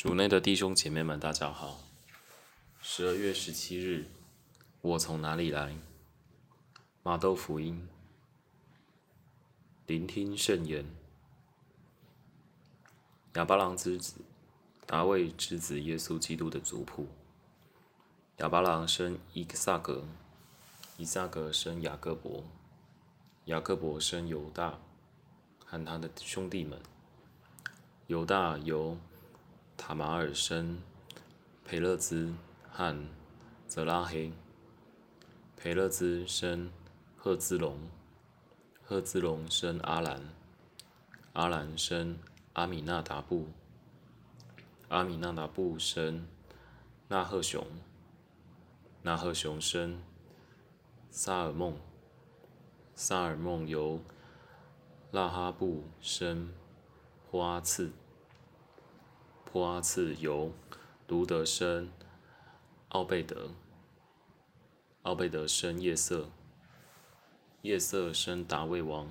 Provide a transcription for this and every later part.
主内的弟兄姐妹们，大家好。十二月十七日，我从哪里来？马豆福音，聆听圣言。亚巴郎之子，大卫之子耶稣基督的族谱。亚巴郎生伊克萨格，伊萨格生雅各伯，雅各伯生犹大和他的兄弟们。犹大由塔马尔生培勒兹和泽拉黑，培勒兹生赫兹隆，赫兹隆生阿兰，阿兰生阿米纳达布，阿米纳达布生纳赫雄，纳赫雄生萨尔梦，萨尔梦由拉哈布生。波阿次，波阿次由卢德生奥贝德，奥贝德生夜色，夜色生达卫王，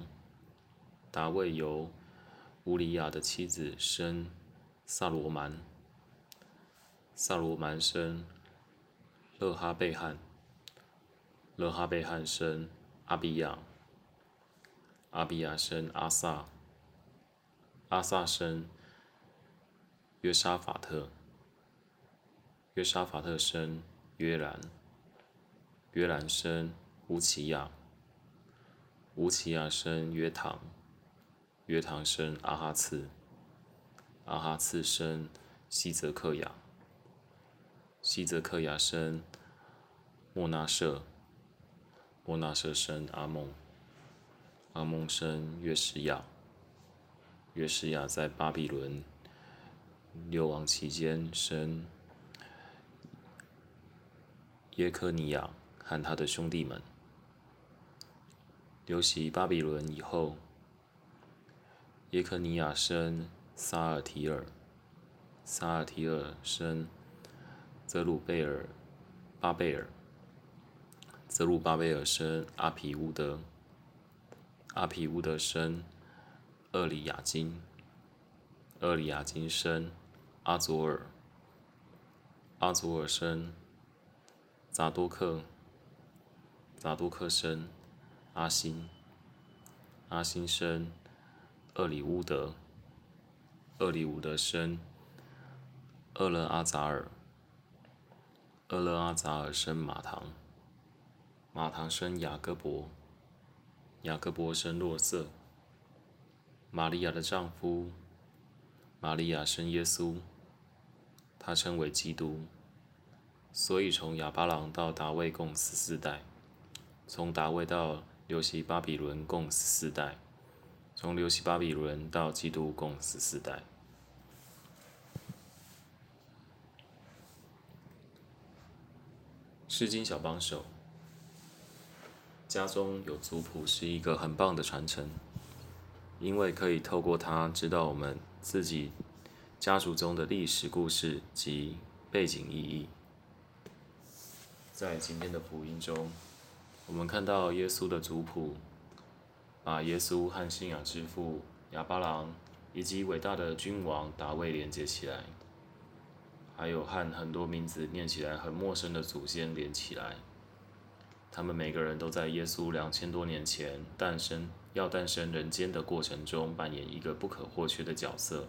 达卫由乌里亚的妻子生萨罗曼，萨罗曼生勒哈贝汉，勒哈贝汉生阿比亚，阿比亚生阿萨。阿萨生约沙法特，约沙法特生约兰，约兰生乌奇亚，乌奇亚生约唐，约唐生阿哈次，阿哈次生西泽克亚，西泽克亚生莫纳舍，莫纳舍生阿蒙，阿蒙生约什亚。约书亚在巴比伦流亡期间生耶科尼亚和他的兄弟们。流徙巴比伦以后，耶科尼亚生萨尔提尔，萨尔提尔生泽鲁贝尔巴贝尔，泽鲁巴贝尔生阿皮乌德，阿皮乌德生。厄里亚金，厄里亚金生阿祖尔，阿祖尔生扎多克，扎多克生阿辛，阿辛生厄里乌德，厄里乌德生厄勒阿扎尔，厄勒阿扎尔生马唐，马唐生雅各伯，雅各伯生洛色。玛利亚的丈夫，玛利亚生耶稣，他称为基督。所以从亚巴郎到达卫共十四代，从达卫到流西巴比伦共十四代，从流西巴比伦到基督共十四代。诗经小帮手，家中有族谱是一个很棒的传承。因为可以透过它知道我们自己家族中的历史故事及背景意义。在今天的福音中，我们看到耶稣的族谱，把耶稣和信仰之父亚巴郎以及伟大的君王大卫连接起来，还有和很多名字念起来很陌生的祖先连起来。他们每个人都在耶稣两千多年前诞生。要诞生人间的过程中扮演一个不可或缺的角色。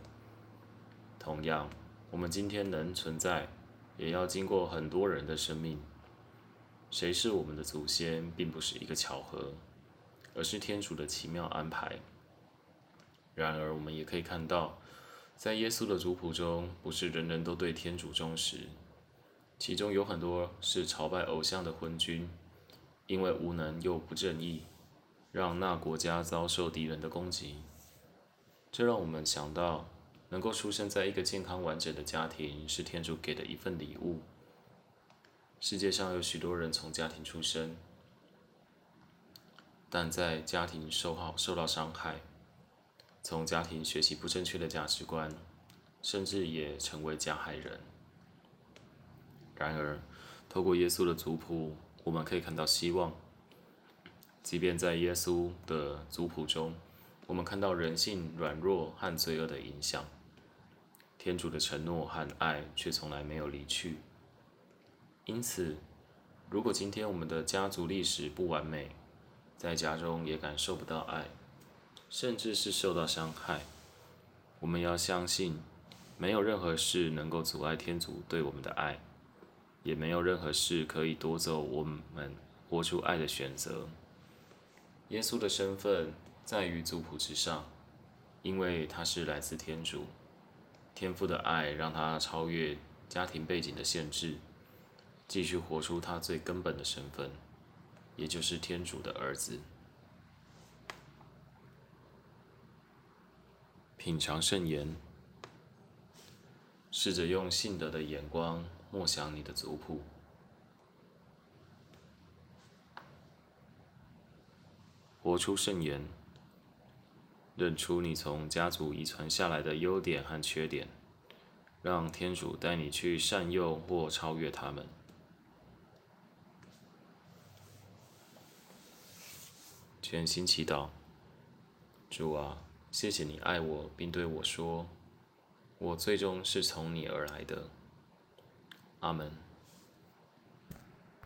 同样，我们今天能存在，也要经过很多人的生命。谁是我们的祖先，并不是一个巧合，而是天主的奇妙安排。然而，我们也可以看到，在耶稣的族谱中，不是人人都对天主忠实，其中有很多是朝拜偶像的昏君，因为无能又不正义。让那国家遭受敌人的攻击，这让我们想到，能够出生在一个健康完整的家庭是天主给的一份礼物。世界上有许多人从家庭出生，但在家庭受好受到伤害，从家庭学习不正确的价值观，甚至也成为加害人。然而，透过耶稣的族谱，我们可以看到希望。即便在耶稣的族谱中，我们看到人性软弱和罪恶的影响，天主的承诺和爱却从来没有离去。因此，如果今天我们的家族历史不完美，在家中也感受不到爱，甚至是受到伤害，我们要相信，没有任何事能够阻碍天主对我们的爱，也没有任何事可以夺走我们活出爱的选择。耶稣的身份在于族谱之上，因为他是来自天主。天父的爱让他超越家庭背景的限制，继续活出他最根本的身份，也就是天主的儿子。品尝圣言，试着用信德的眼光默想你的族谱，活出圣言。认出你从家族遗传下来的优点和缺点，让天主带你去善诱或超越他们。全心祈祷，主啊，谢谢你爱我，并对我说，我最终是从你而来的。阿门。